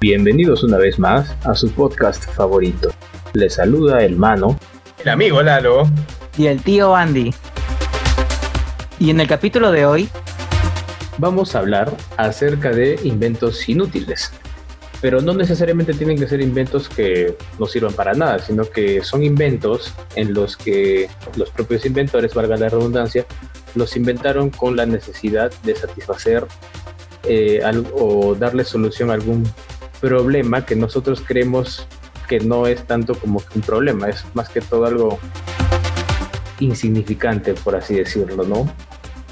Bienvenidos una vez más a su podcast favorito. Les saluda el mano, el amigo Lalo y el tío Andy. Y en el capítulo de hoy vamos a hablar acerca de inventos inútiles. Pero no necesariamente tienen que ser inventos que no sirvan para nada, sino que son inventos en los que los propios inventores, valga la redundancia, los inventaron con la necesidad de satisfacer eh, o darle solución a algún problema que nosotros creemos que no es tanto como un problema, es más que todo algo insignificante, por así decirlo, ¿no?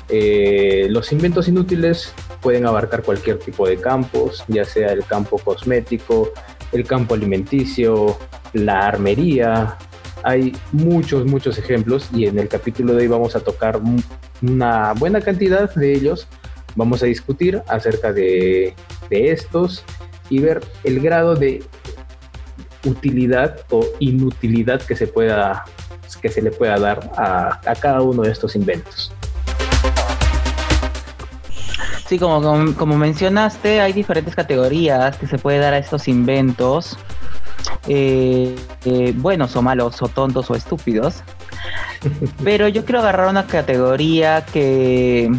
Eh, los inventos inútiles pueden abarcar cualquier tipo de campos, ya sea el campo cosmético, el campo alimenticio, la armería. Hay muchos, muchos ejemplos y en el capítulo de hoy vamos a tocar una buena cantidad de ellos. Vamos a discutir acerca de, de estos y ver el grado de utilidad o inutilidad que se pueda que se le pueda dar a, a cada uno de estos inventos. Sí, como, como, mencionaste, hay diferentes categorías que se puede dar a estos inventos. Eh, eh, buenos o malos, o tontos o estúpidos. Pero yo quiero agarrar una categoría que,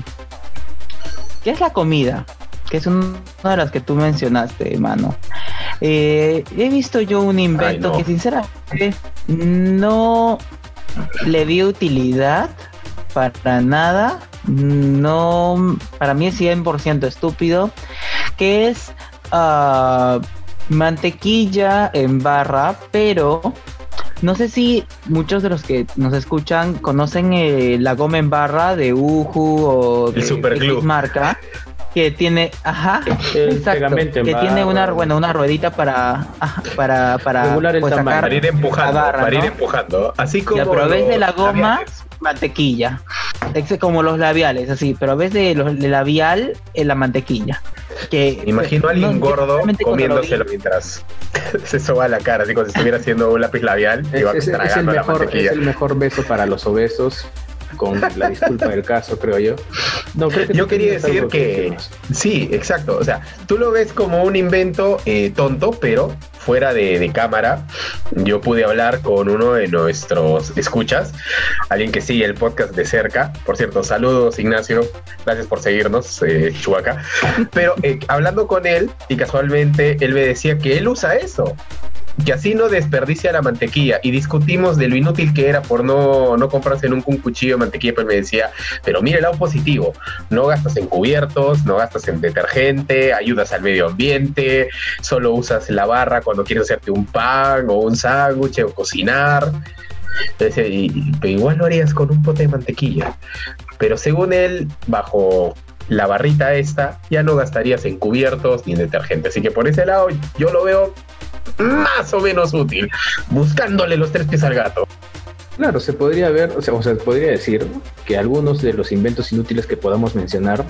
que es la comida que es una de las que tú mencionaste, hermano. Eh, he visto yo un invento que sinceramente no le vi utilidad para nada. No, para mí es 100% estúpido. Que es ah, mantequilla en barra, pero no sé si muchos de los que nos escuchan conocen eh, la goma en barra de Uhu o de X marca que tiene, ajá, exacto, que tiene una, bueno, una ruedita para, para, para, pues, para ir empujando, para ir empujando, así como. pero a vez de la goma, mantequilla, es como los labiales, así, pero a vez de los de labial, en la mantequilla. Que, Imagino a alguien gordo comiéndoselo mientras se soba la cara, así como si estuviera haciendo un lápiz labial. Es, es, es, el mejor, es el mejor beso para los obesos con la disculpa del caso, creo yo. No, yo quería decir que, sí, exacto. O sea, tú lo ves como un invento eh, tonto, pero fuera de, cámara, yo pude hablar con uno de nuestros escuchas, alguien que sigue el podcast de cerca. Por cierto, saludos Ignacio, gracias por seguirnos, eh, Chubaca. Pero eh, hablando con él, y casualmente él me decía que él usa eso que así no desperdicia la mantequilla. Y discutimos de lo inútil que era por no, no comprarse nunca un cuchillo de mantequilla, pues me decía, pero mire el lado positivo, no gastas en cubiertos, no gastas en detergente, ayudas al medio ambiente, solo usas la barra cuando quieres hacerte un pan o un sándwich o cocinar. pero igual lo harías con un pote de mantequilla. Pero según él, bajo la barrita esta, ya no gastarías en cubiertos ni en detergente. Así que por ese lado yo lo veo más o menos útil, buscándole los tres pies al gato. Claro, se podría ver, o sea, o podría decir que algunos de los inventos inútiles que podamos mencionar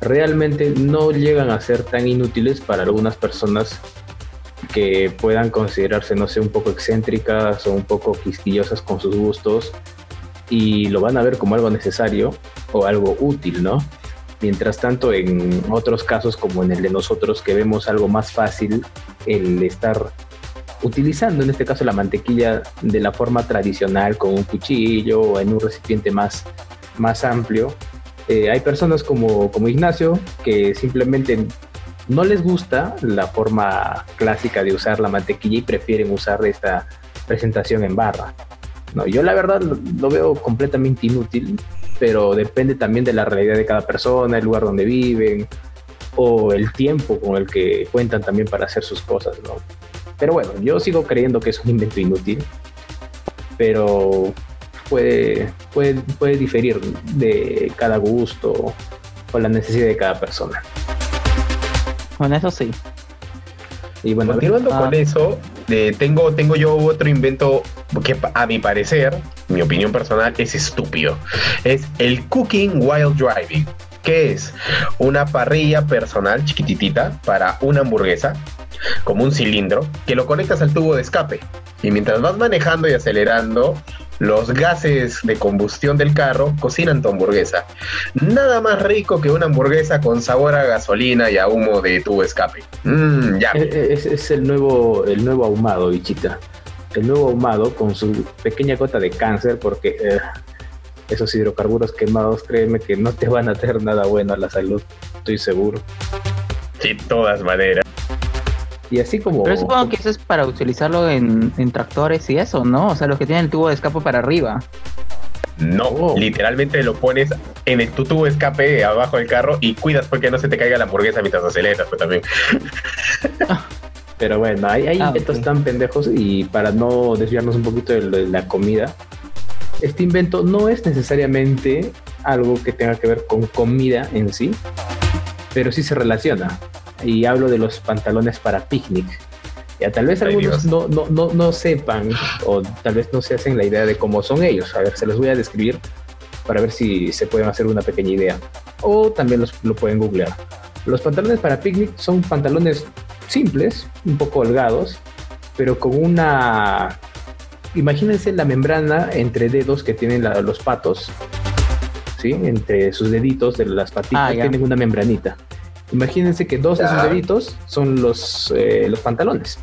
realmente no llegan a ser tan inútiles para algunas personas que puedan considerarse, no sé, un poco excéntricas o un poco quisquillosas con sus gustos y lo van a ver como algo necesario o algo útil, ¿no? Mientras tanto, en otros casos, como en el de nosotros, que vemos algo más fácil, el estar utilizando en este caso la mantequilla de la forma tradicional con un cuchillo o en un recipiente más, más amplio. Eh, hay personas como, como Ignacio que simplemente no les gusta la forma clásica de usar la mantequilla y prefieren usar esta presentación en barra. No, yo la verdad lo veo completamente inútil pero depende también de la realidad de cada persona, el lugar donde viven o el tiempo con el que cuentan también para hacer sus cosas, ¿no? Pero bueno, yo sigo creyendo que es un invento inútil, pero puede, puede, puede diferir de cada gusto o la necesidad de cada persona. Bueno, eso sí. Y bueno, continuando con ah. Eso, tengo, tengo yo otro invento que a mi parecer, mi opinión personal, es estúpido. Es el Cooking While Driving. que es? Una parrilla personal chiquititita para una hamburguesa, como un cilindro, que lo conectas al tubo de escape. Y mientras vas manejando y acelerando, los gases de combustión del carro cocinan tu hamburguesa. Nada más rico que una hamburguesa con sabor a gasolina y a humo de tu escape. Mm, ya. Es, el nuevo, el nuevo ahumado, bichita. El nuevo ahumado con su pequeña gota de cáncer, porque eh, esos hidrocarburos quemados, créeme que no te van a hacer nada bueno a la salud, estoy seguro. De todas maneras. Y así como. Pero supongo que eso es para utilizarlo en, tractores y eso, ¿no? O sea, los que tienen el tubo de escape para arriba. No, oh. literalmente lo pones en el, tu tubo de escape abajo del carro y cuidas porque no se te caiga la hamburguesa mientras aceleras, pues también. Pero bueno, hay, hay ah, inventos tan pendejos y para no desviarnos un poquito de la comida, este invento no es necesariamente algo que tenga que ver con comida en sí, pero sí se relaciona y hablo de los pantalones para picnic. Ya tal vez algunos no, no, no, no, sepan o tal vez no se hacen la idea de cómo son ellos. A ver, se los voy a describir para ver si se pueden hacer una pequeña idea. O también los, lo pueden googlear. Los pantalones para picnic son pantalones simples, un poco holgados, pero con una... Imagínense la membrana entre dedos que tienen los patos, ¿sí? Entre sus deditos de las patitas ah, tienen una membranita. Imagínense que dos de esos deditos son los, eh, los pantalones,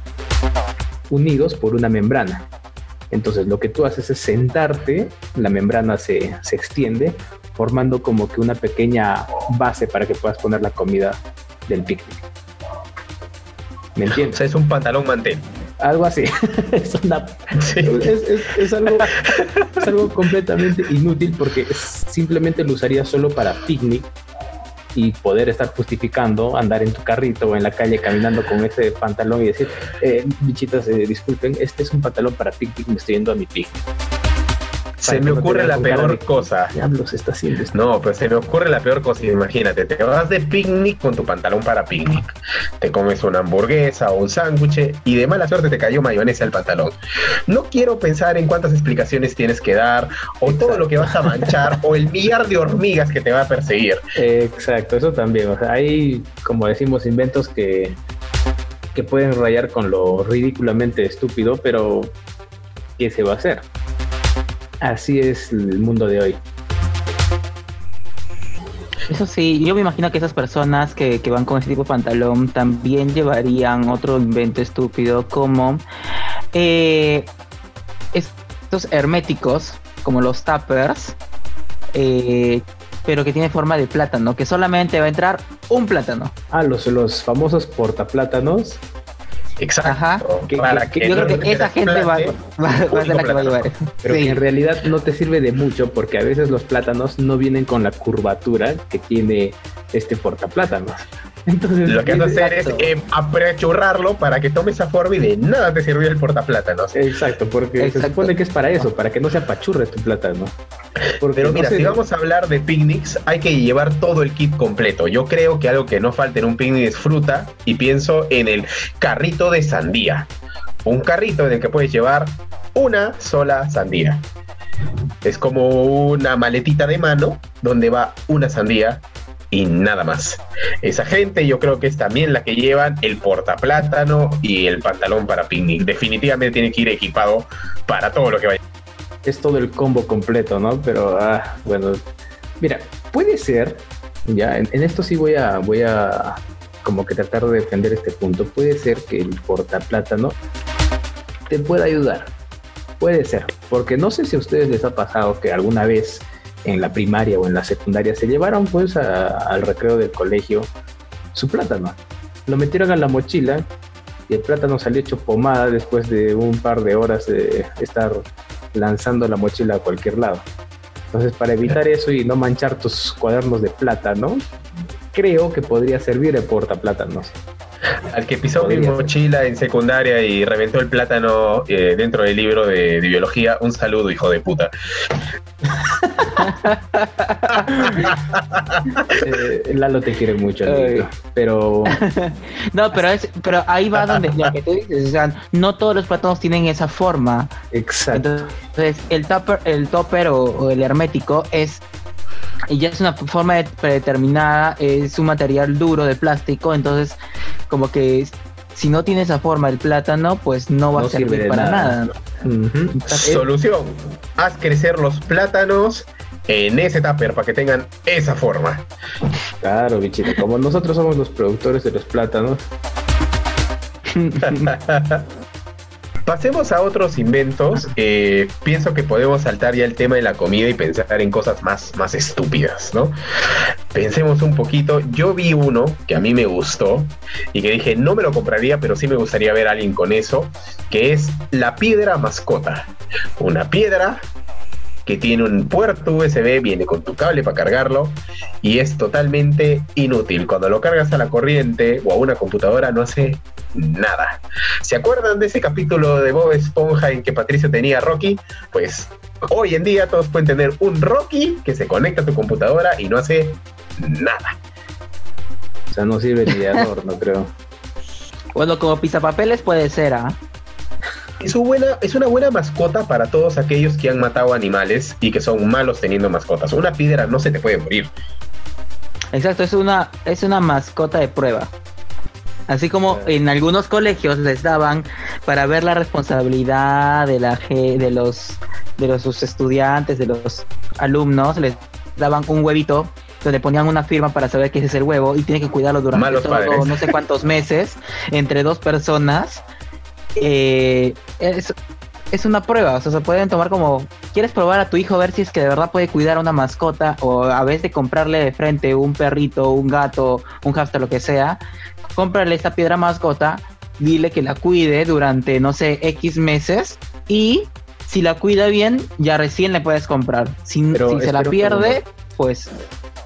unidos por una membrana. Entonces lo que tú haces es sentarte, la membrana se, se extiende, formando como que una pequeña base para que puedas poner la comida del picnic. ¿Me entiendes? O sea, es un pantalón mantel. Algo así. es, es, algo, es, algo, completamente inútil porque simplemente lo usaría solo para picnic y poder estar justificando andar en tu carrito o en la calle caminando con ese pantalón y decir, eh, bichitas, eh, disculpen, este es un pantalón para picnic, me estoy yendo a mi picnic. Se me ocurre la peor cosa. Diablos está haciendo No, pues se me ocurre la peor cosa. Imagínate, te vas de picnic con tu pantalón para picnic. Te comes una hamburguesa o un sándwich y de mala suerte te cayó mayonesa al pantalón. No quiero pensar en cuántas explicaciones tienes que dar o todo lo que vas a manchar o el millar de hormigas que te va a perseguir. Exacto, eso también. O sea, hay, como decimos, inventos que, que pueden rayar con lo ridículamente estúpido, pero ¿qué se va a hacer? Así es el mundo de hoy. Eso sí, yo me imagino que esas personas que, van con ese tipo de pantalón también llevarían otro invento estúpido como eh, estos herméticos, como los tappers, eh, pero que tiene forma de plátano, que solamente va a entrar un plátano. Ah, los, los famosos portaplátanos Exacto. yo creo que esa gente va, a ser la que va a llevar. Pero en realidad no te sirve de mucho porque a veces los plátanos no vienen con la curvatura que tiene este portaplátanos. Entonces, lo que vas a hacer es eh, apretujurarlo para que tome esa forma y de nada te sirve el portaplátanos. Exacto, porque se supone que es para eso, para que no se apachurre tu plátano. Pero mira, si vamos a hablar de picnics, hay que llevar todo el kit completo. Yo creo que algo que no falta en un picnic es fruta y pienso en el carrito de sandía. Un carrito en el que puedes llevar una sola sandía. Es como una maletita de mano donde va una sandía y nada más. Esa gente yo creo que es también la que llevan el portaplátano y el pantalón para picnic. Definitivamente tiene que ir equipado para todo lo que vaya. Es todo el combo completo, ¿no? Pero, ah, bueno, mira, puede ser, ya, en, esto sí voy a, voy a como que tratar de defender este punto. Puede ser que el portaplátano te pueda ayudar. Puede ser, porque no sé si a ustedes les ha pasado que alguna vez en la primaria o en la secundaria se llevaron pues al recreo del colegio su plátano. Lo metieron a la mochila y el plátano salió hecho pomada después de un par de horas de estar lanzando la mochila a cualquier lado. Entonces, para evitar eso y no manchar tus cuadernos de plátano, creo que podría servir el portaplátanos. Al que pisó mi mochila en secundaria y reventó el plátano eh, dentro del libro de, biología, un saludo, hijo de puta. eh, Lalo te quiere mucho, pero no, pero es, pero ahí va donde lo que tú dices, o sea, no todos los plátanos tienen esa forma. Exacto. Entonces, el topper, el topper o el hermético es y ya es una forma predeterminada, es un material duro de plástico, entonces como que si no tiene esa forma el plátano, pues no va a servir para nada. Solución, haz crecer los plátanos en ese tupper para que tengan esa forma. Claro, bichito, como nosotros somos los productores de los plátanos. Pasemos a otros inventos. Pienso que podemos saltar ya el tema de la comida y pensar en cosas más, más estúpidas, ¿no? Pensemos un poquito. Yo vi uno que a mí me gustó y que dije, no me lo compraría, pero sí me gustaría ver a alguien con eso, que es la piedra mascota. Una piedra que tiene un puerto USB, viene con tu cable para cargarlo y es totalmente inútil. Cuando lo cargas a la corriente o a una computadora no hace nada. ¿Se acuerdan de ese capítulo de Bob Esponja en que Patricio tenía a Rocky? Pues hoy en día todos pueden tener un Rocky que se conecta a tu computadora y no hace nada. O sea, no sirve ni de adorno, creo. Bueno, como pizapapeles puede ser, ¿ah? Es, buena, es una buena mascota para todos aquellos que han matado animales y que son malos teniendo mascotas. Una piedra no se te puede morir. Exacto, es una, es una mascota de prueba. Así como en algunos colegios les daban para ver la responsabilidad de la de los de los sus estudiantes, de los alumnos, les daban un huevito donde ponían una firma para saber que ese es el huevo y tiene que cuidarlo durante todo, no sé cuántos meses entre dos personas eh, es, es una prueba, o sea, se pueden tomar como, quieres probar a tu hijo a ver si es que de verdad puede cuidar a una mascota o a vez de comprarle de frente un perrito, un gato, un hamster, lo que sea, cómprale esta piedra mascota, dile que la cuide durante, no sé, X meses y si la cuida bien, ya recién le puedes comprar. Si, si se la pierde, pues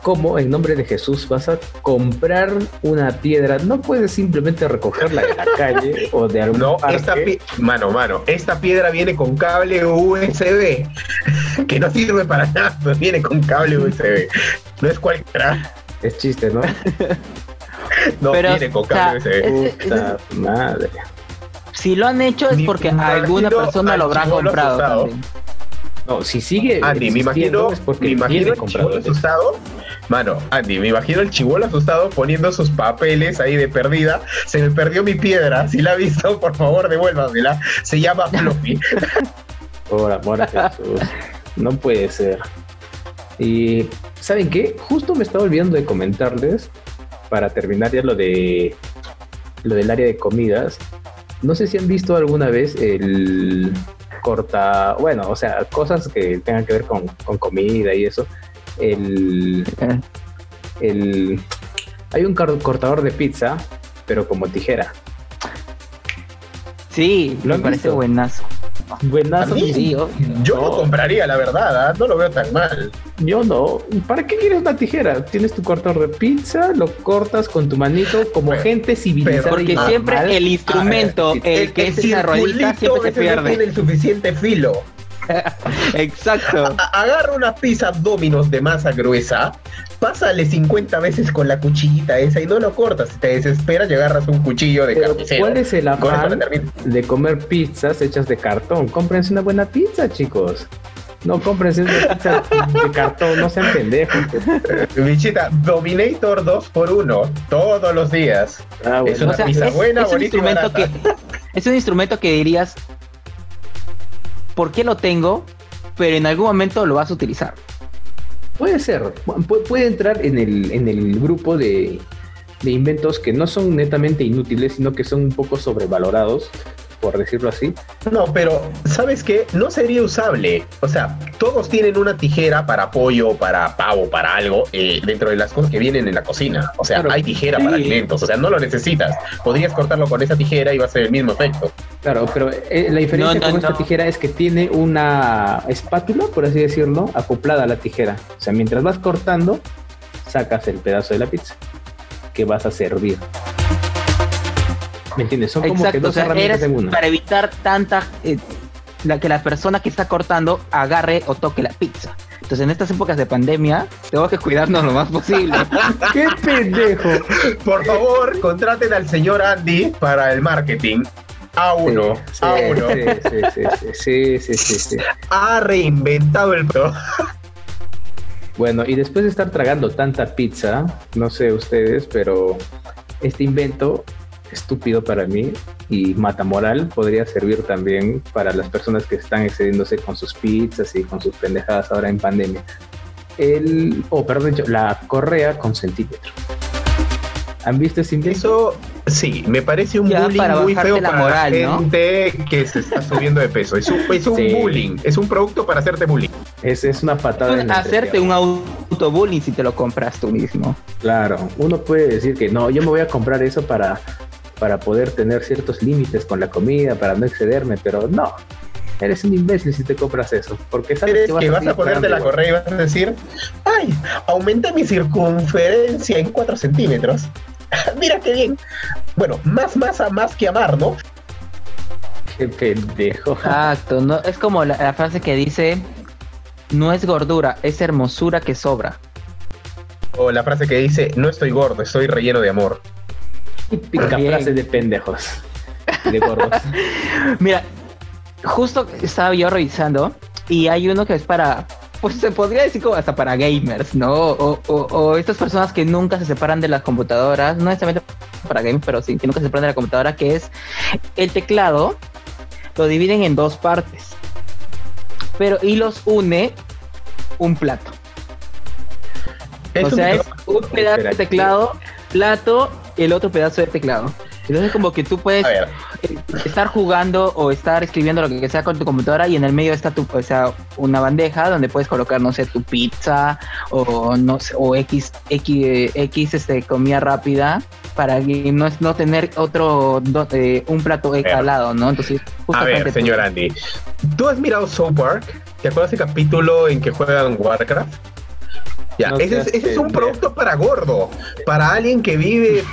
¿Cómo en nombre de Jesús vas a comprar una piedra? No puedes simplemente recogerla de la calle o de algún No, esta mano, mano, esta piedra viene con cable USB, que no sirve para nada, viene con cable USB. No es cualquiera. Es chiste, ¿no? no, viene con cable USB. Puta madre. Si lo han hecho es porque alguna persona lo habrá comprado. No, si sigue. Andy, me imagino, es porque me imagino el asustado Mano, Andy, me imagino el chivolo asustado poniendo sus papeles ahí de perdida. Se me perdió mi piedra. Si la ha visto, por favor, devuélvamela. Se llama Floppy. por amor a Jesús. No puede ser. Y, ¿saben qué? Justo me estaba olvidando de comentarles, para terminar ya lo de lo del área de comidas. No sé si han visto alguna vez el corta, bueno, o sea, cosas que tengan que ver con, con comida y eso el, el hay un cortador de pizza, pero como tijera. Sí, ¿Lo me parece buenazo. Buenazo, Yo lo compraría, la verdad, ¿ah? no lo veo tan mal. Yo no. ¿Para qué quieres una tijera? Tienes tu cortador de pizza, lo cortas con tu manito como gente civilizada. Porque siempre el instrumento, el, que es esa ruedita, siempre se pierde. No tiene el suficiente filo. Exacto. agarra una pizza Dominos de masa gruesa, pásale 50 veces con la cuchillita esa y no lo cortas. Si te desesperas y agarras un cuchillo de carnicero. ¿Cuál es el afán de comer pizzas hechas de cartón? Cómprense una buena pizza, chicos. No compres una pizza de cartón, no sean pendejos. Bichita, Dominator 2 por 1 todos los días. Ah, es una pizza buena, es bonita un instrumento que Es un instrumento que dirías, por qué lo tengo, pero en algún momento lo vas a utilizar. Puede ser, puede entrar en el, en el grupo de, de inventos que no son netamente inútiles, sino que son un poco sobrevalorados por decirlo así. No, pero ¿sabes qué? No sería usable. O sea, todos tienen una tijera para pollo, para pavo, para algo, eh, dentro de las cosas que vienen en la cocina. O sea, hay tijera para alimentos, o sea, no lo necesitas. Podrías cortarlo con esa tijera y va a ser el mismo efecto. Claro, pero eh, la diferencia con esta tijera es que tiene una espátula, por así decirlo, acoplada a la tijera. O sea, mientras vas cortando, sacas el pedazo de la pizza que vas a servir. ¿Me entiendes? Son como que dos herramientas en una. Para evitar tanta. Eh, la, que la persona que está cortando agarre o toque la pizza. Entonces, en estas épocas de pandemia, tengo que cuidarnos lo más posible. ¡Qué pendejo! Por favor, contraten al señor Andy para el marketing. A uno, a uno. Sí, sí, sí, sí, Ha reinventado el Bueno, y después de estar tragando tanta pizza, no sé ustedes, pero este invento estúpido para mí y mata moral podría servir también para las personas que están excediéndose con sus pizzas y con sus pendejadas ahora en pandemia. El, oh, perdón, la correa con centímetro. ¿Han visto ese Eso sí, me parece un bullying muy feo la para moral, la gente que se está subiendo de peso. Es un, es un bullying, es un producto para hacerte bullying. Es, es una patada. En hacerte un autobullying si te lo compras tú mismo. Claro, uno puede decir que no, yo me voy a comprar eso para, para poder tener ciertos límites con la comida, para no excederme, pero no, eres un imbécil si te compras eso. Porque sabes que vas, a, ponerte la correa y vas a decir, ay, aumenta mi circunferencia en 4 centímetros. Mira qué bien. Bueno, más masa, más que amar, ¿no? Qué pendejo. Exacto, no, es como la, frase que dice, no es gordura, es hermosura que sobra. O la frase que dice, no estoy gordo, estoy relleno de amor. Típica frase de pendejos. De gordos. Mira, justo estaba yo revisando y hay uno que es para pues se podría decir como hasta para gamers, ¿no? O, estas personas que nunca se separan de las computadoras, no necesariamente para gamers, pero sí que nunca se separan de la computadora, que es el teclado, lo dividen en dos partes, pero y los une un plato. o sea, es un pedazo de teclado, plato, y el otro pedazo de teclado. Entonces como que tú puedes estar jugando o estar escribiendo lo que sea con tu computadora y en el medio está tu, o sea, una bandeja donde puedes colocar, no sé, tu pizza o no sé, o X, X, X este, comida rápida para no, no tener otro, eh, un plato al lado, ¿no? Entonces, A ver, señor Andy, ¿tú has mirado South Park? ¿Te acuerdas el capítulo en que juegan Warcraft? Ya, ese, es, ese es un producto para gordo, para alguien que vive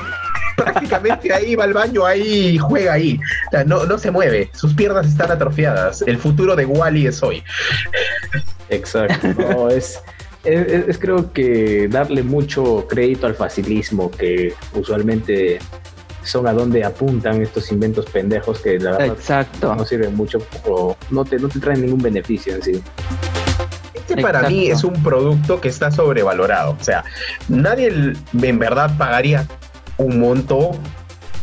prácticamente ahí va al baño, ahí juega ahí. no, no se mueve, sus piernas están atrofiadas. El futuro de Wally es hoy. Exacto, es, es, creo que darle mucho crédito al facilismo que usualmente son a donde apuntan estos inventos pendejos que la verdad Exacto. no sirven mucho o no te, no te traen ningún beneficio en sí. Este para mí es un producto que está sobrevalorado. O sea, nadie en verdad pagaría un monto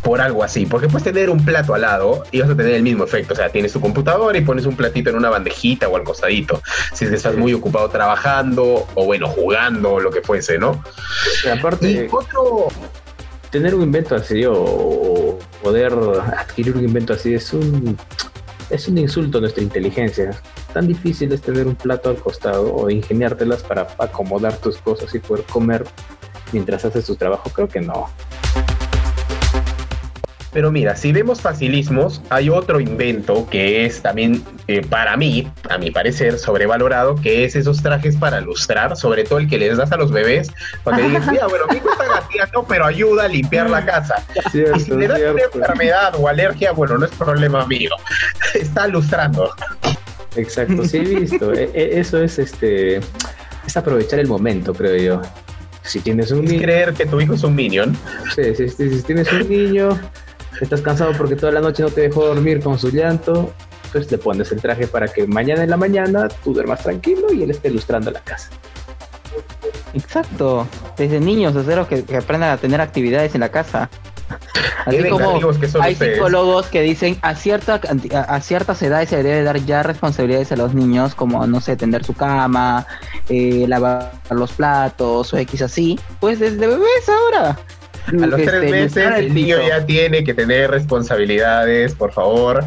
por algo así, porque puedes tener un plato al lado y vas a tener el mismo efecto, o sea, tienes tu computadora y pones un platito en una bandejita o al costadito, si es que estás muy ocupado trabajando o bueno, jugando o lo que fuese, ¿no? aparte, otro... tener un invento así o poder adquirir un invento así es un es un insulto a nuestra inteligencia. Tan difícil es tener un plato al costado o ingeniártelas para acomodar tus cosas y poder comer mientras haces tu trabajo. Creo que no. Pero mira, si vemos facilismos, hay otro invento que es también, eh, para mí, a mi parecer, sobrevalorado, que es esos trajes para lustrar, sobre todo el que les das a los bebés, cuando dices, mira, bueno, mi está gateando, pero ayuda a limpiar la casa. y si le das una enfermedad o alergia, bueno, no es problema mío, está lustrando. Exacto, sí he visto. E, e, eso es este es aprovechar el momento, creo yo. Si tienes un niño. creer que tu hijo es un minion. Sí, si tienes un niño, estás cansado porque toda la noche no te dejó dormir con su llanto, pues le pones el traje para que mañana en la mañana tú duermas tranquilo y él esté ilustrando la casa. Exacto, desde niños, desde que, que aprendan a tener actividades en la casa. Así como hay psicólogos que dicen a, cierta, a, ciertas edades se debe dar ya responsabilidades a los niños, como, no sé, tender su cama, eh, lavar los platos o X así. Pues desde bebés ahora. A los tres este, meses el niño ya tiene que tener responsabilidades, por favor,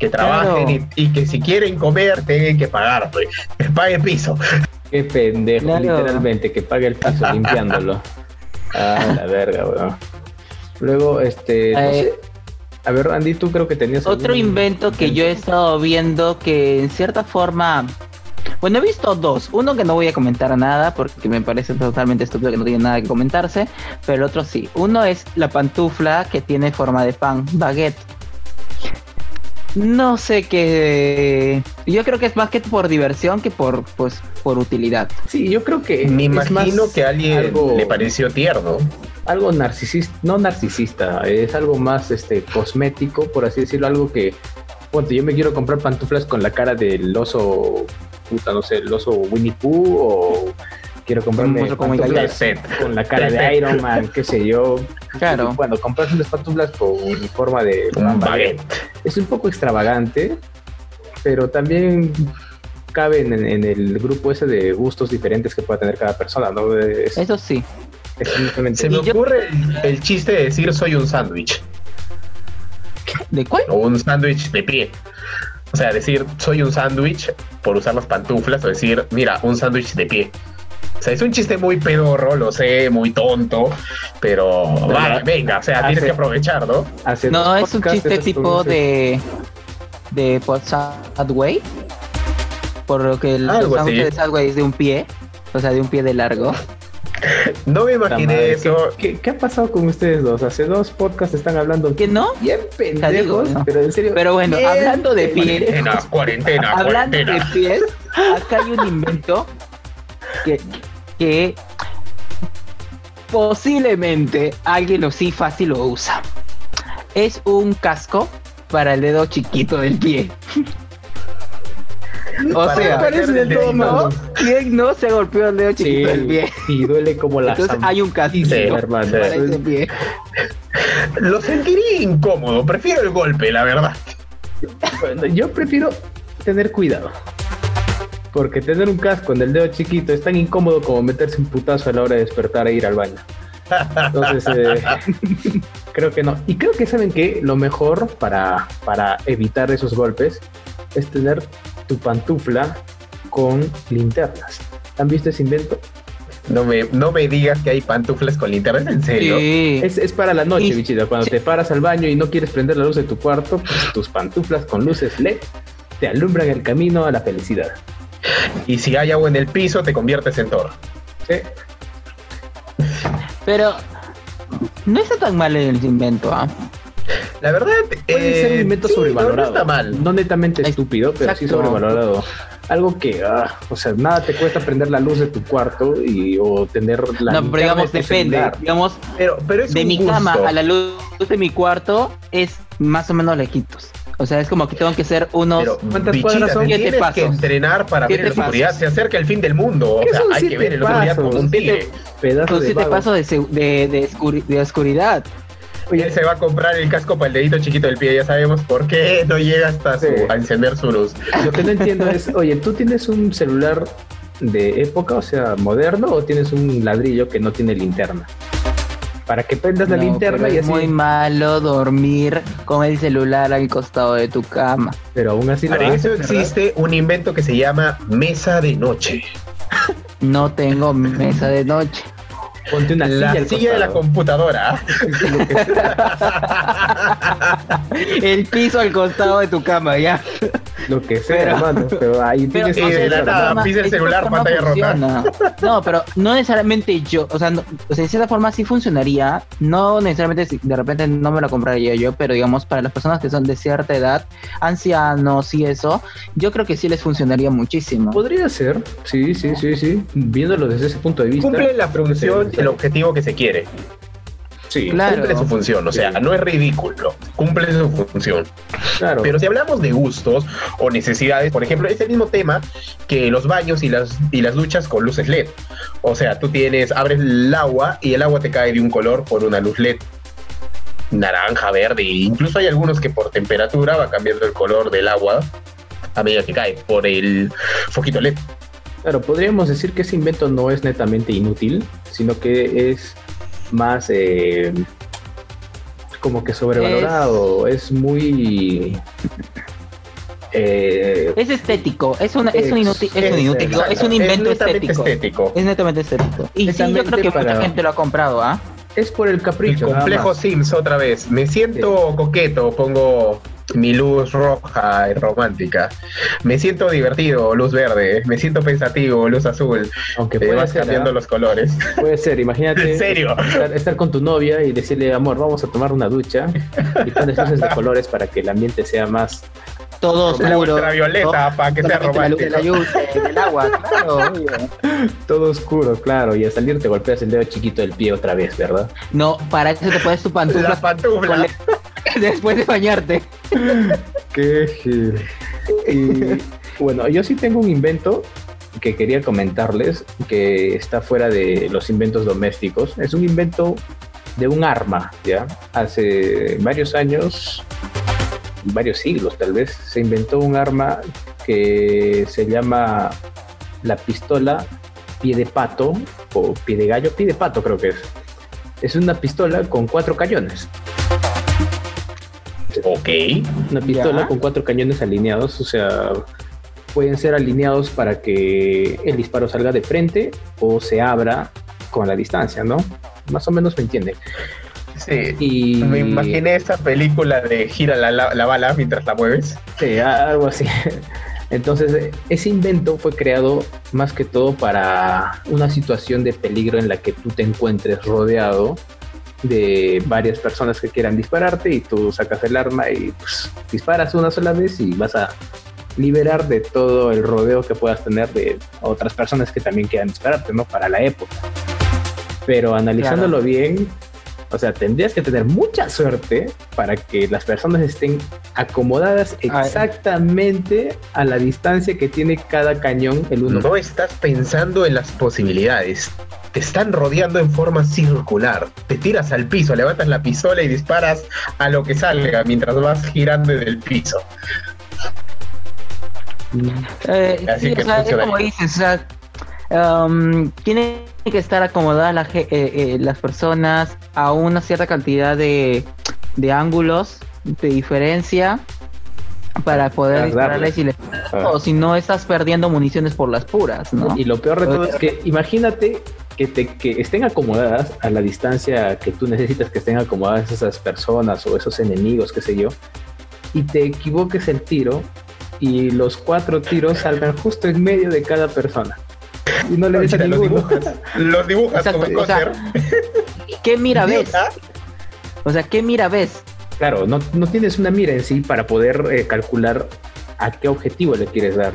que trabajen y, que si quieren comer tengan que pagar, pues, que pague el piso. Qué pendejo, literalmente, que pague el piso limpiándolo. Ah, la verga, weón. Luego, este, eh, a ver, Andy, tú creo que tenías otro invento que yo he estado viendo que en cierta forma bueno, he visto dos. Uno que no voy a comentar nada porque me parece totalmente estúpido que no tiene nada que comentarse, pero el otro sí. Uno es la pantufla que tiene forma de pan, baguette. No sé qué. Yo creo que es más que por diversión que por pues por utilidad. Sí, yo creo que. Me imagino que a alguien le pareció tierno. Algo narcisista, no narcisista, es algo más este cosmético, por así decirlo, algo que. Bueno, yo me quiero comprar pantuflas con la cara del oso puta, no sé, el oso Winnie Pooh o quiero comprarme pantuflas con la cara de Iron Man, qué sé yo. Claro. Cuando compras unas pantuflas con forma de un baguette. Es un poco extravagante, pero también cabe en, el grupo ese de gustos diferentes que pueda tener cada persona, ¿no? Eso sí. Se me ocurre el, chiste de decir soy un sándwich. ¿De cuál? O un sándwich de pie. O sea, decir soy un sándwich por usar las pantuflas o decir, mira, un sándwich de pie. O sea, es un chiste muy pedorro, lo sé, muy tonto, pero venga, o sea, tienes que aprovechar, ¿no? no, es un chiste tipo de de Sadway, por lo que el sándwich de Sadway es de un pie, o sea, de un pie de largo. No me imaginé eso. ¿Qué, ha pasado con ustedes dos? Hace dos podcasts están hablando. ¿Que no? Bien pendejos, pero en serio. Pero bueno, hablando de pies. Cuarentena, cuarentena, hablando de pies, acá hay un invento que, que posiblemente alguien lo sí fácil lo usa. Es un casco para el dedo chiquito del pie. O sea, parece del todo ¿no? ¿Quién no se golpeó el dedo chiquito del pie? Y duele como la Entonces hay un casco hermano. pie. Lo sentiría incómodo, prefiero el golpe, la verdad. Bueno, yo prefiero tener cuidado. Porque tener un casco en el dedo chiquito es tan incómodo como meterse un putazo a la hora de despertar e ir al baño. Entonces, eh, creo que no. Y creo que saben que lo mejor para, para evitar esos golpes es tener tu pantufla con linternas. ¿Han visto ese invento? No me, no me digas que hay pantuflas con linternas, ¿en serio? Es, para la noche, bichita. Cuando te paras al baño y no quieres prender la luz de tu cuarto, pues tus pantuflas con luces LED te alumbran el camino a la felicidad. Y si hay agua en el piso, te conviertes en toro. Sí. Pero no está tan mal el invento, ¿ah? La verdad, puede ser un invento eh, sobrevalorado. No, está mal. No netamente estúpido, pero sí sobrevalorado. Algo que, ah, o sea, nada te cuesta prender la luz de tu cuarto y o tener la No, pero digamos, depende. Digamos, pero, pero es de mi cama a la luz de mi cuarto es más o menos lejitos. O sea, es como que tengo que ser unos. Pero, ¿Cuántas cuadras son? Tienes pasos. que entrenar para ver la oscuridad. Se acerca el fin del mundo. O sea, hay que ver el oscuridad como un tigre. Son siete pasos de, de, de, oscuridad. Oye, él se va a comprar el casco para el dedito chiquito del pie, ya sabemos por qué no llega hasta a encender su luz. Lo que no entiendo es, oye, ¿tú tienes un celular de época, o sea, moderno, o tienes un ladrillo que no tiene linterna? Para que prendas la linterna y así. Es muy malo dormir con el celular al costado de tu cama. Pero aún así. Para eso existe un invento que se llama mesa de noche. No tengo mesa de noche. Ponte una la silla, de la computadora. el piso al costado de tu cama, ya. Lo que sea, hermano. Pero ahí tienes que de la nada, pisa el celular, pantalla rota. No, pero no necesariamente yo. O sea, o sea, de cierta forma sí funcionaría. No necesariamente de repente no me lo compraría yo, pero digamos, para las personas que son de cierta edad, ancianos y eso, yo creo que sí les funcionaría muchísimo. Podría ser, sí, sí, sí, sí. Viéndolo desde ese punto de vista. Cumple la función el objetivo que se quiere. Sí, cumple su función, o sea, no es ridículo, cumple su función. Claro. Pero si hablamos de gustos o necesidades, por ejemplo, es el mismo tema que los baños y las, y las duchas con luces LED. O sea, tú tienes, abres el agua y el agua te cae de un color por una luz LED. Naranja, verde, incluso hay algunos que por temperatura va cambiando el color del agua a medida que cae por el foquito LED. Claro, podríamos decir que ese invento no es netamente inútil, sino que es más eh, como que sobrevalorado, es, muy... Eh, es estético, es, una, es, un inútil, es, un inútil, es un invento estético. Es netamente estético. Y sí, yo creo que mucha gente lo ha comprado, ¿ah? Es por el capricho. El complejo Sims otra vez. Me siento coqueto, pongo mi luz roja y romántica. Me siento divertido, luz verde. Me siento pensativo, luz azul. Aunque eh, vas cambiando ¿ah? los colores. Puede ser, imagínate. ¿En serio? Estar, con tu novia y decirle, amor, vamos a tomar una ducha y pones luces de colores para que el ambiente sea más todo oscuro. ultravioleta para que sea romántico. La luz, del agua, claro, Todo oscuro, claro. Y al salir te golpeas el dedo chiquito del pie otra vez, ¿verdad? No, para eso te pones tu pantufla. La pantufla. Después de bañarte. Qué. Y bueno, yo sí tengo un invento que quería comentarles, que está fuera de los inventos domésticos. Es un invento de un arma, ¿ya? Hace varios años, varios siglos tal vez, se inventó un arma que se llama la pistola pie de pato o pie de gallo, pie de pato creo que es. Es una pistola con cuatro cañones. Ok. Una pistola con cuatro cañones alineados, o sea, pueden ser alineados para que el disparo salga de frente o se abra con la distancia, ¿no? Más o menos me entiende. Sí. Y... Me imaginé esa película de gira la, la bala mientras la mueves. Sí, algo así. Entonces, ese invento fue creado más que todo para una situación de peligro en la que tú te encuentres rodeado de varias personas que quieran dispararte y tú sacas el arma y pues, disparas una sola vez y vas a liberar de todo el rodeo que puedas tener de otras personas que también quieran dispararte, ¿no? Para la época. Pero analizándolo bien, o sea, tendrías que tener mucha suerte para que las personas estén acomodadas exactamente a la distancia que tiene cada cañón el uno. No estás pensando en las posibilidades. Te están rodeando en forma circular. Te tiras al piso, levantas la pistola y disparas a lo que salga mientras vas girando en el piso. Eh, Así que o sea, como dices, o sea, um, tiene que estar acomodadas eh, eh, las personas a una cierta cantidad de, de ángulos de diferencia para poder dispararles y ah. o si no estás perdiendo municiones por las puras, ¿no? Y lo peor de todo es que imagínate que, te, que estén acomodadas a la distancia que tú necesitas que estén acomodadas esas personas o esos enemigos, qué sé yo, y te equivoques el tiro y los cuatro tiros salgan justo en medio de cada persona. Y no le des a ninguno. Los dibujas, como o sea, ¿Qué mira ves? O sea, ¿qué mira ves? Claro, no, no tienes una mira en sí para poder eh, calcular a qué objetivo le quieres dar.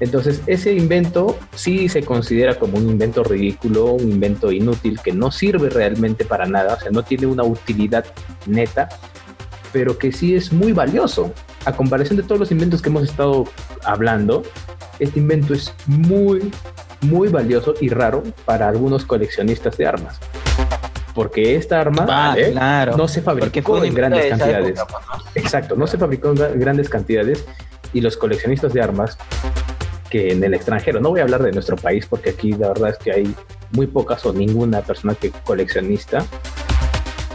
Entonces, ese invento sí se considera como un invento ridículo, un invento inútil que no sirve realmente para nada, o sea, no tiene una utilidad neta, pero que sí es muy valioso. A comparación de todos los inventos que hemos estado hablando, este invento es muy, muy valioso y raro para algunos coleccionistas de armas. Porque esta arma no se fabricó en grandes cantidades. Exacto, no se fabricó en grandes cantidades y los coleccionistas de armas que en el extranjero, no voy a hablar de nuestro país porque aquí la verdad es que hay muy pocas o ninguna persona que coleccionista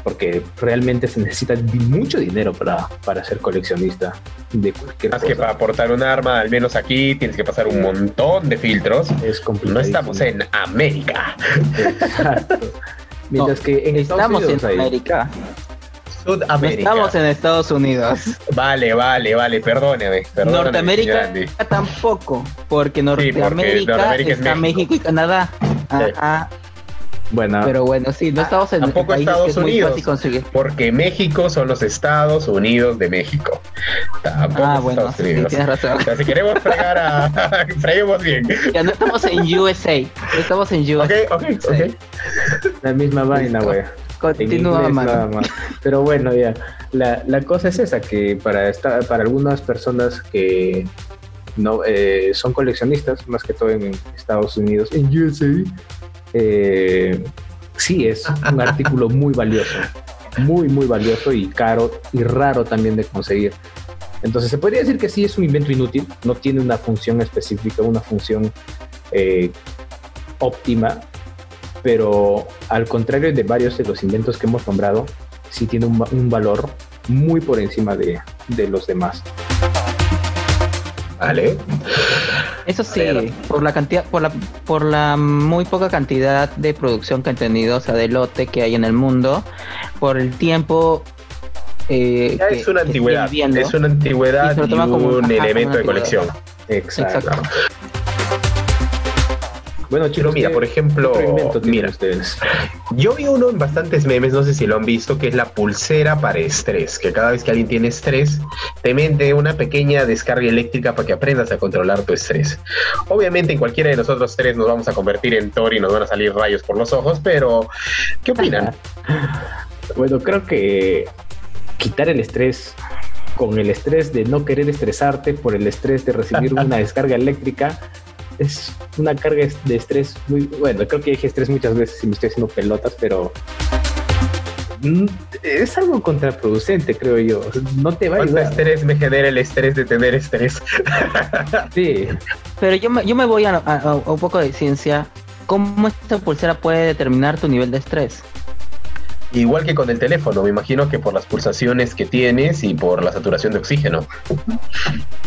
porque realmente se necesita mucho dinero para, para ser coleccionista de cualquier Más que para aportar un arma, al menos aquí tienes que pasar un montón de filtros. Es complicado. No estamos en América. Exacto. Mientras que en estamos en América. Sudamérica. estamos en Estados Unidos. Vale, vale, vale, perdóneme. Norteamérica tampoco, porque Norteamérica, está México y Canadá. Ah, bueno, pero bueno, sí, no estamos en tampoco Estados Unidos, porque México son los Estados Unidos de México. Tampoco ah, bueno, Estados Unidos. tienes razón. O sea, si queremos fregar a, freguemos bien. Ya no estamos en USA, estamos en USA. Ok, ok, ok. La misma vaina, güey. Continúa, mano. Pero bueno, ya. La, la cosa es esa, que para, esta, para algunas personas que no eh, son coleccionistas, más que todo en Estados Unidos, en USA, eh, sí es un artículo muy valioso, muy, muy valioso y caro y raro también de conseguir. Entonces se podría decir que sí es un invento inútil, no tiene una función específica, una función eh, óptima, pero al contrario de varios de los inventos que hemos nombrado, sí tiene un, valor muy por encima de, de los demás. Vale. Eso sí, por la cantidad, por la, por la muy poca cantidad de producción que han tenido, o sea, de lote que hay en el mundo, por el tiempo eh, es una antigüedad, es una antigüedad y, un, elemento de colección. Exacto. Bueno, chicos, mira, por ejemplo, mira, ustedes. Yo vi uno en bastantes memes, no sé si lo han visto, que es la pulsera para estrés, que cada vez que alguien tiene estrés, te mete una pequeña descarga eléctrica para que aprendas a controlar tu estrés. Obviamente en cualquiera de nosotros tres nos vamos a convertir en Thor y nos van a salir rayos por los ojos, pero ¿qué opinan? bueno, creo que quitar el estrés con el estrés de no querer estresarte por el estrés de recibir una descarga eléctrica es una carga de estrés muy, bueno, creo que dije estrés muchas veces y me estoy haciendo pelotas, pero mm, es algo contraproducente, creo yo. No te va a ayudar. estrés me genera el estrés de tener estrés? sí. Pero yo me, yo me voy a, a un poco de ciencia. ¿Cómo esta pulsera puede determinar tu nivel de estrés? Igual que con el teléfono, me imagino que por las pulsaciones que tienes y por la saturación de oxígeno.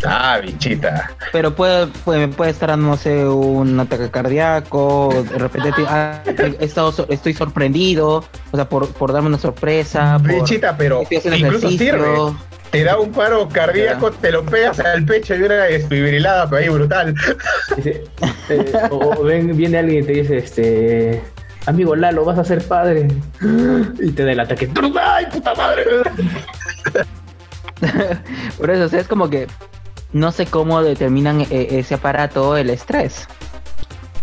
Ah, bichita. Pero puede, puede, puede estar, no sé, un ataque cardíaco, de repente ah, estoy sorprendido, o sea, por, por darme una sorpresa. Bichita, pero incluso sirve. Te da un paro cardíaco, te lo pegas al pecho y una desfibrilada, pero ahí brutal. Eh, o, viene alguien y te dice, este amigo Lalo, vas a ser padre. Y te da el ataque. ¡Ay, puta madre! Por eso, es como que no sé cómo determinan eh, ese aparato el estrés.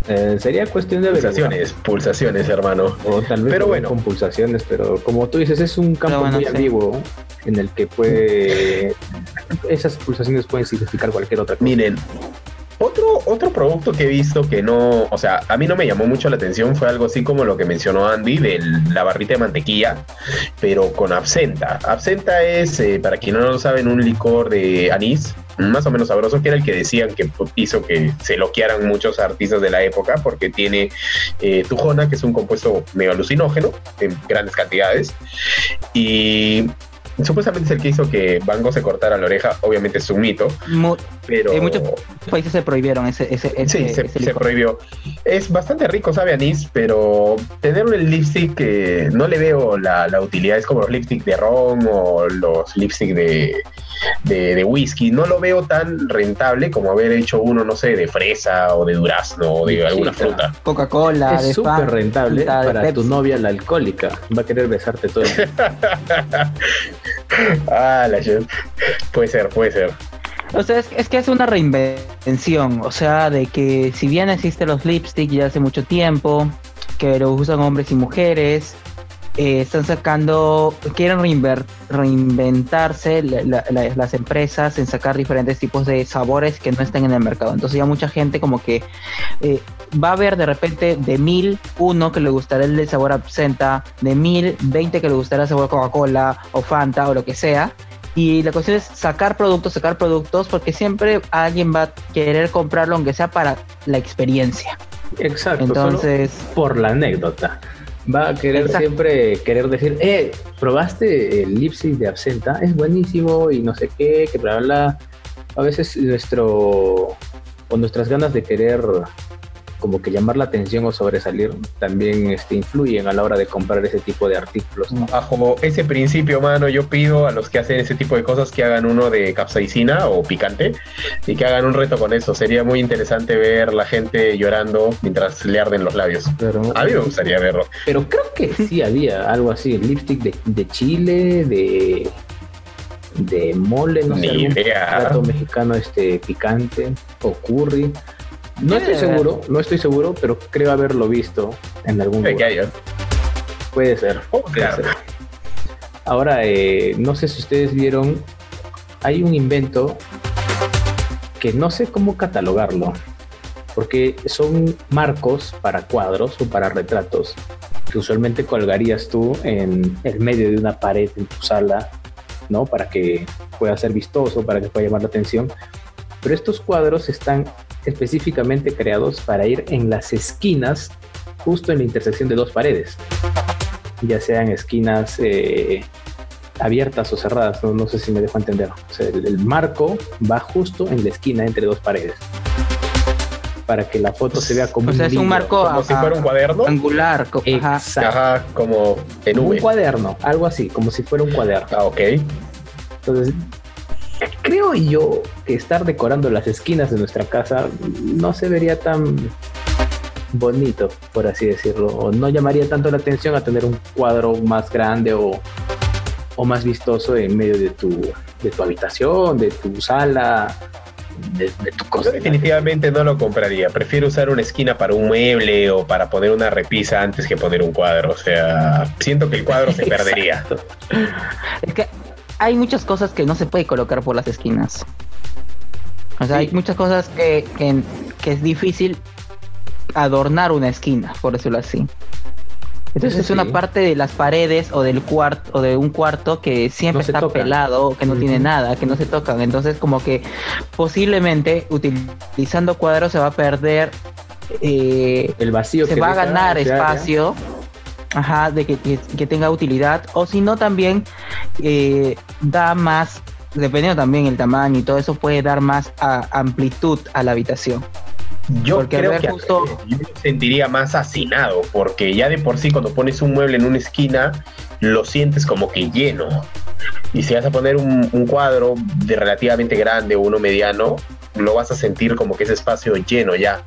Eh, sería cuestión de pulsaciones, pulsaciones, hermano. O tal vez pero bueno. con pulsaciones, pero como tú dices, es un campo muy ambiguo en el que puede esas pulsaciones pueden significar cualquier otra cosa. Miren, otro, otro producto que he visto que no, o sea, a mí no me llamó mucho la atención fue algo así como lo que mencionó Andy de la barrita de mantequilla, pero con absenta. Absenta es, eh, para quien no lo saben, un licor de anís, más o menos sabroso, que era el que decían que hizo que se loquearan muchos artistas de la época, porque tiene eh, tujona, que es un compuesto medio alucinógeno en grandes cantidades. Y supuestamente es el que hizo que Bango se cortara la oreja, obviamente es un mito, pero... En muchos países se prohibieron ese... ese, sí, se, prohibió. Es bastante rico, sabe anís, pero tener un lipstick que no le veo la, la utilidad, es como los lipstick de ron o los lipstick de, de, whisky, no lo veo tan rentable como haber hecho uno, no sé, de fresa o de durazno o de alguna fruta. Coca-Cola, es súper rentable para tu novia la alcohólica, va a querer besarte todo el ah, la Puede ser, puede ser. O sea, es, que es una reinvención, o sea, de que si bien existen los lipsticks ya hace mucho tiempo, que lo usan hombres y mujeres, eh, están sacando, quieren reinventarse las empresas en sacar diferentes tipos de sabores que no estén en el mercado. Entonces ya mucha gente como que eh, va a haber de repente de mil, uno que le gustará el de sabor absenta, de mil, veinte que le gustará el sabor Coca-Cola o Fanta o lo que sea. Y la cuestión es sacar productos, sacar productos, porque siempre alguien va a querer comprarlo, aunque sea para la experiencia. Exacto. Entonces, por la anécdota va a querer siempre querer decir, eh, probaste el lipstick de absenta, es buenísimo y no sé qué, que bla, bla. A veces nuestro o nuestras ganas de querer como que llamar la atención o sobresalir también este, influyen a la hora de comprar ese tipo de artículos. Bajo ese principio, mano, yo pido a los que hacen ese tipo de cosas que hagan uno de capsaicina o picante y que hagan un reto con eso. Sería muy interesante ver la gente llorando mientras le arden los labios. a mí me gustaría verlo. Pero creo que sí había algo así, lipstick de, de chile, de de mole, no sé, algún plato mexicano este picante o curry. No estoy seguro, no estoy seguro, pero creo haberlo visto en algún lugar. Puede ser. Puede ser. Ahora, eh, no sé si ustedes vieron, hay un invento que no sé cómo catalogarlo, porque son marcos para cuadros o para retratos que usualmente colgarías tú en el medio de una pared en tu sala, ¿no? Para que pueda ser vistoso, para que pueda llamar la atención. Pero estos cuadros están específicamente creados para ir en las esquinas, justo en la intersección de dos paredes, ya sean esquinas eh, abiertas o cerradas, no, sé si me dejo entender. el, marco va justo en la esquina entre dos paredes. Para que la foto se vea como o sea, es un marco como si fuera un cuaderno. angular ajá, como en un cuaderno algo así como si fuera un cuaderno. Ah, ok. Entonces creo yo que estar decorando las esquinas de nuestra casa no se vería tan bonito, por así decirlo, o no llamaría tanto la atención a tener un cuadro más grande o, más vistoso en medio de tu, de tu habitación, de tu sala, de, tu cosa. Yo definitivamente no lo compraría. Prefiero usar una esquina para un mueble o para poner una repisa antes que poner un cuadro. O sea, siento que el cuadro se perdería. Es que hay muchas cosas que no se puede colocar por las esquinas. O sea, hay muchas cosas que, que es difícil adornar una esquina, por decirlo así. Entonces es una parte de las paredes o del cuarto o de un cuarto que siempre está pelado, que no tiene nada, que no se tocan. Entonces como que posiblemente utilizando cuadros se va a perder eh, el vacío. Se va a ganar espacio. Ajá, de que, tenga utilidad. O si no también eh, da más, dependiendo también el tamaño y todo eso, puede dar más amplitud a la habitación. Yo creo que justo... yo me sentiría más hacinado, porque ya de por sí cuando pones un mueble en una esquina, lo sientes como que lleno. Y si vas a poner un, cuadro de relativamente grande o uno mediano, lo vas a sentir como que ese espacio lleno ya.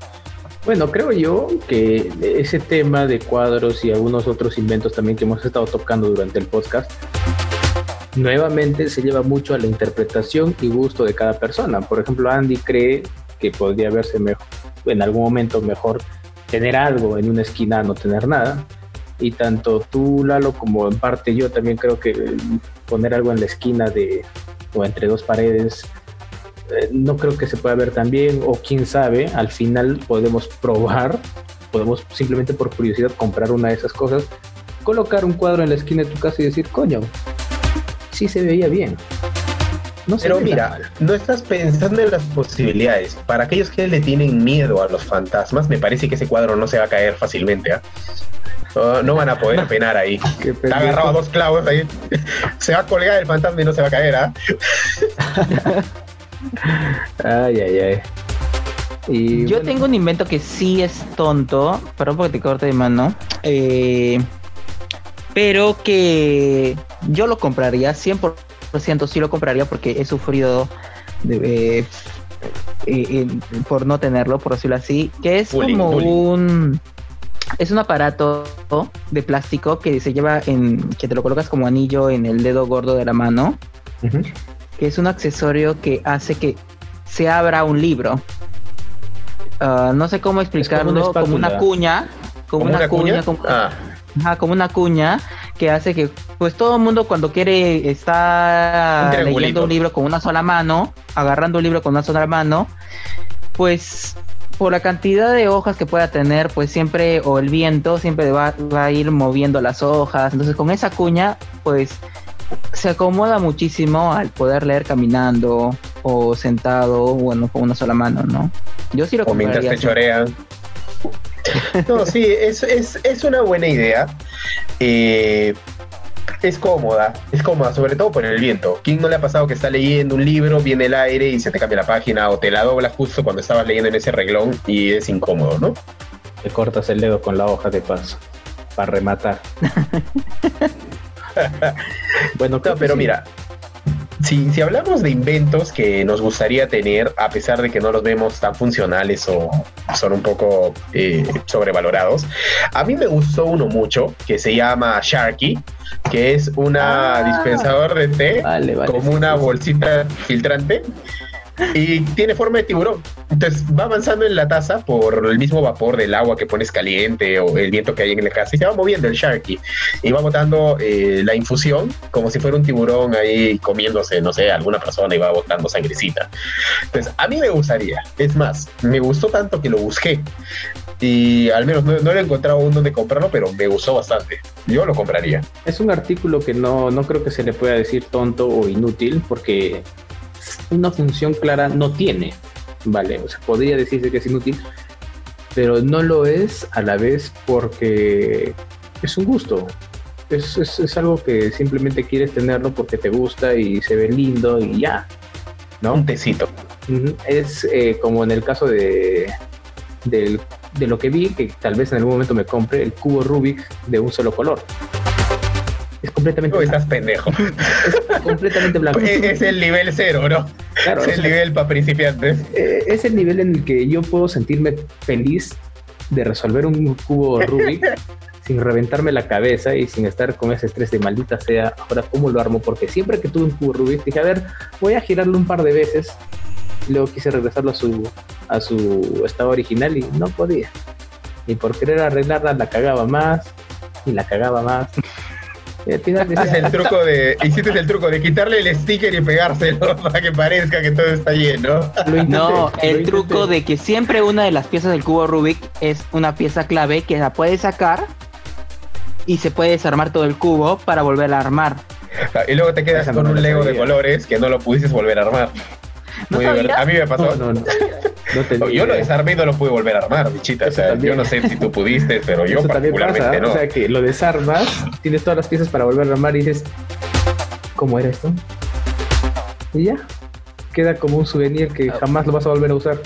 Bueno, creo yo que ese tema de cuadros y algunos otros inventos también que hemos estado tocando durante el podcast, nuevamente se lleva mucho a la interpretación y gusto de cada persona. Por ejemplo, Andy cree que podría verse mejor, en algún momento mejor tener algo en una esquina, no tener nada. Y tanto tú, Lalo, como en parte yo también creo que poner algo en la esquina de o entre dos paredes eh, no creo que se pueda ver tan bien o quién sabe, al final podemos probar, podemos simplemente por curiosidad comprar una de esas cosas, colocar un cuadro en la esquina de tu casa y decir, coño, sí se veía bien. Pero mira, no estás pensando en las posibilidades. Para aquellos que le tienen miedo a los fantasmas, me parece que ese cuadro no se va a caer fácilmente. ¿ah? no van a poder penar ahí. Está agarrado a dos clavos ahí. se va a colgar el fantasma y no se va a caer. ¿ah? ay, ay, ay. Y Yo tengo un invento que sí es tonto, perdón porque te corte de mano, eh, pero que yo lo compraría 100% siento, sí lo compraría porque he sufrido de, eh, eh, por no tenerlo, por decirlo así, que es como un es un aparato de plástico que se lleva en que te lo colocas como anillo en el dedo gordo de la mano, que es un accesorio que hace que se abra un libro. Ah, no sé cómo explicarlo, como una, cuña, como, una, cuña, como, ah. Como una cuña que hace que pues todo el mundo cuando quiere estar leyendo un libro con una sola mano, agarrando un libro con una sola mano, pues por la cantidad de hojas que pueda tener, pues siempre, o el viento, siempre va, a ir moviendo las hojas. Entonces con esa cuña, pues se acomoda muchísimo al poder leer caminando o sentado, bueno, con una sola mano, ¿no? Yo sí lo O mientras te chorean. No, sí, es, es, es una buena idea. Eh, es cómoda, es cómoda, sobre todo por el viento. ¿Quién no le ha pasado que está leyendo un libro, viene el aire y se te cambia la página o te la doblas justo cuando estabas leyendo en ese reglón y es incómodo, ¿no? Te cortas el dedo con la hoja de paso para rematar. bueno, pero mira, si, hablamos de inventos que nos gustaría tener, a pesar de que no los vemos tan funcionales o son un poco eh, sobrevalorados, a mí me gustó uno mucho que se llama Sharky, que es una ah. dispensador de té como una bolsita filtrante y tiene forma de tiburón. Entonces va avanzando en la taza por el mismo vapor del agua que pones caliente o el viento que hay en la casa y se va moviendo el Sharky y va botando eh, la infusión como si fuera un tiburón ahí comiéndose, no sé, alguna persona y va botando sangrecita. Entonces a mí me gustaría, es más, me gustó tanto que lo busqué y al menos no, no he encontrado un donde comprarlo, pero me gustó bastante. Yo lo compraría. Es un artículo que no, no creo que se le pueda decir tonto o inútil porque una función clara no tiene, ¿vale? O sea, podría decirse que es inútil, pero no lo es a la vez porque es un gusto. Es, es, algo que simplemente quieres tenerlo porque te gusta y se ve lindo y ya, ¿no? Un tecito. Es eh, como en el caso de, de lo que vi, que tal vez en algún momento me compre el cubo Rubik de un solo color. Es completamente. estás pendejo. Es completamente blanco. Es, el nivel cero, ¿no? Claro, es el nivel para principiantes. Eh, es el nivel en el que yo puedo sentirme feliz de resolver un cubo Rubik sin reventarme la cabeza y sin estar con ese estrés de maldita sea, ahora cómo lo armo, porque siempre que tuve un cubo Rubik dije, a ver, voy a girarlo un par de veces, luego quise regresarlo a su, a su estado original y no podía. Y por querer arreglarla la cagaba más y la cagaba más. Hiciste el truco de, hiciste el truco de quitarle el sticker y pegárselo para que parezca que todo está lleno. no, el truco de que siempre una de las piezas del cubo Rubik es una pieza clave que la puedes sacar y se puede desarmar todo el cubo para volver a armar. Y luego te quedas con un Lego de colores que no lo pudiste volver a armar. A mí me pasó. No, no, no. yo lo desarmé y no lo pude volver a armar, bichita. O sea, yo no sé si tú pudiste, pero yo particularmente no. O sea, que lo desarmas, tienes todas las piezas para volver a armar y dices, ¿cómo era esto? Y ya, queda como un souvenir que jamás lo vas a volver a usar.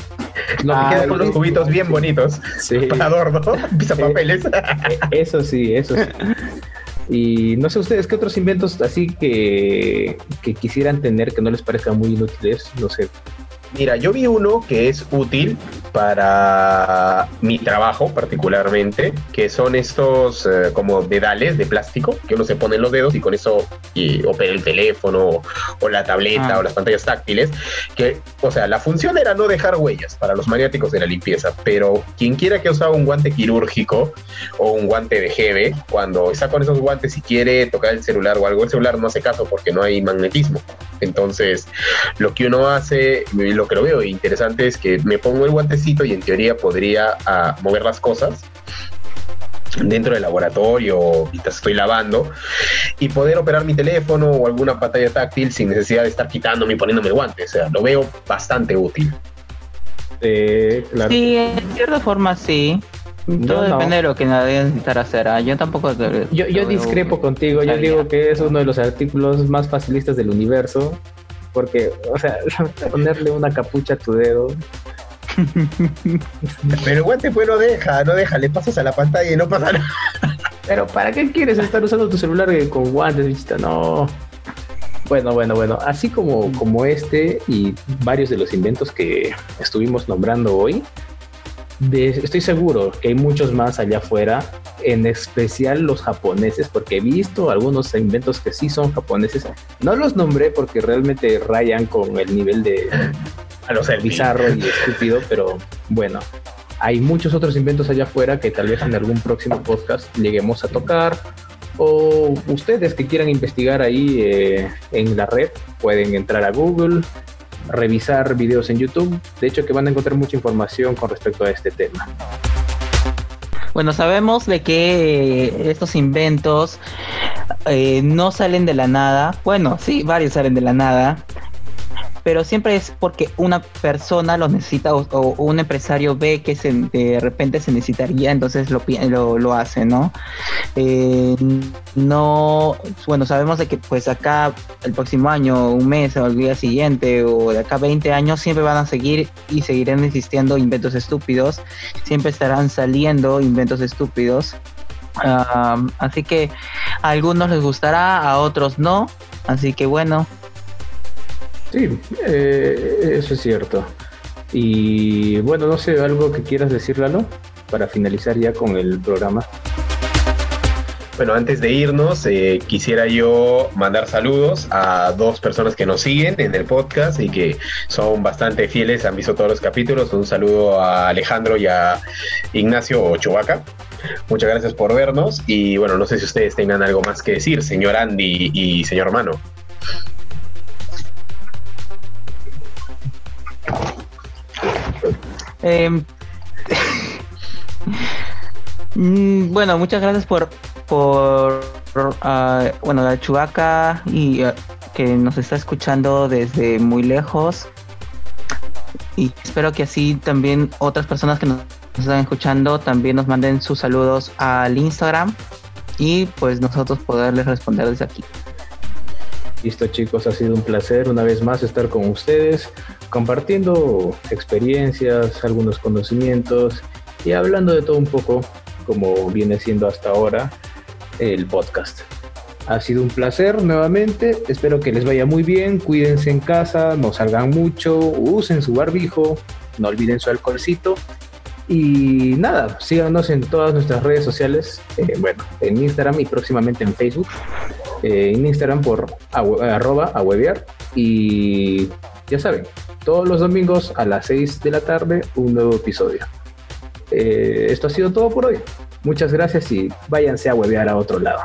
No, ah, queda con los cubitos bien bonitos. Sí. Para adorno, pisa papeles. Eh, eso sí, eso sí. Y no sé ustedes qué otros inventos así que, quisieran tener que no les parezcan muy inútiles, no sé, Mira, yo vi uno que es útil para mi trabajo particularmente, que son estos eh, como dedales de plástico que uno se pone en los dedos y con eso y opera el teléfono o, la tableta ah. o las pantallas táctiles, que, o sea, la función era no dejar huellas para los maniáticos de la limpieza, pero quien quiera que usaba un guante quirúrgico o un guante de jeve, cuando está con esos guantes y quiere tocar el celular o algo, el celular no hace caso porque no hay magnetismo. Entonces, lo que uno hace, lo que lo veo interesante es que me pongo el guantecito y en teoría podría ah, mover las cosas dentro del laboratorio mientras estoy lavando y poder operar mi teléfono o alguna pantalla táctil sin necesidad de estar quitándome y poniéndome el guante. O sea, lo veo bastante útil. Sí, en cierta forma sí. Todo depende de lo que nadie necesitará hacer. ¿ah? Yo tampoco. Yo, yo discrepo contigo. Yo digo que es uno de los artículos más facilistas del universo. Porque, o sea, ponerle una capucha a tu dedo. Pero el guante pues no deja, no deja, le pasas a la pantalla y no pasa nada. Pero ¿para qué quieres estar usando tu celular con guantes, vista? No. Bueno, bueno, bueno. Así como, como este y varios de los inventos que estuvimos nombrando hoy, estoy seguro que hay muchos más allá afuera, en especial los japoneses, porque he visto algunos inventos que sí son japoneses. No los nombré porque realmente rayan con el nivel de a los bizarro y estúpido, pero bueno, hay muchos otros inventos allá afuera que tal vez en algún próximo podcast lleguemos a tocar. O ustedes que quieran investigar ahí eh, en la red, pueden entrar a Google, revisar videos en YouTube. De hecho, que van a encontrar mucha información con respecto a este tema. Bueno, sabemos de que estos inventos eh, no salen de la nada. Bueno, sí, varios salen de la nada pero siempre es porque una persona lo necesita o, un empresario ve que se, de repente se necesitaría, entonces lo, lo, lo hace, ¿no? Eh, no, bueno, sabemos de que pues acá el próximo año, un mes o el día siguiente o de acá 20 años siempre van a seguir y seguirán existiendo inventos estúpidos, siempre estarán saliendo inventos estúpidos. Ah, así que a algunos les gustará, a otros no. Así que bueno, Sí, eh, eso es cierto. Y bueno, no sé, algo que quieras decir, Lalo, para finalizar ya con el programa. Bueno, antes de irnos, eh, quisiera yo mandar saludos a dos personas que nos siguen en el podcast y que son bastante fieles, han visto todos los capítulos. Un saludo a Alejandro y a Ignacio Ochoaca. Muchas gracias por vernos y bueno, no sé si ustedes tengan algo más que decir, señor Andy y señor Mano. Em, mm, bueno, muchas gracias por, por uh, bueno, la Chubaca y uh, que nos está escuchando desde muy lejos. Y espero que así también otras personas que nos están escuchando también nos manden sus saludos al Instagram y pues nosotros poderles responder desde aquí. Listo chicos, ha sido un placer una vez más estar con ustedes, compartiendo experiencias, algunos conocimientos y hablando de todo un poco como viene siendo hasta ahora el podcast. Ha sido un placer nuevamente, espero que les vaya muy bien, cuídense en casa, no salgan mucho, usen su barbijo, no olviden su alcoholcito y nada, síganos en todas nuestras redes sociales, eh, bueno, en Instagram y próximamente en Facebook. Eh, en Instagram por arroba a y ya saben, todos los domingos a las 6 de la tarde un nuevo episodio. Eh, esto ha sido todo por hoy. Muchas gracias y váyanse a huevear a otro lado.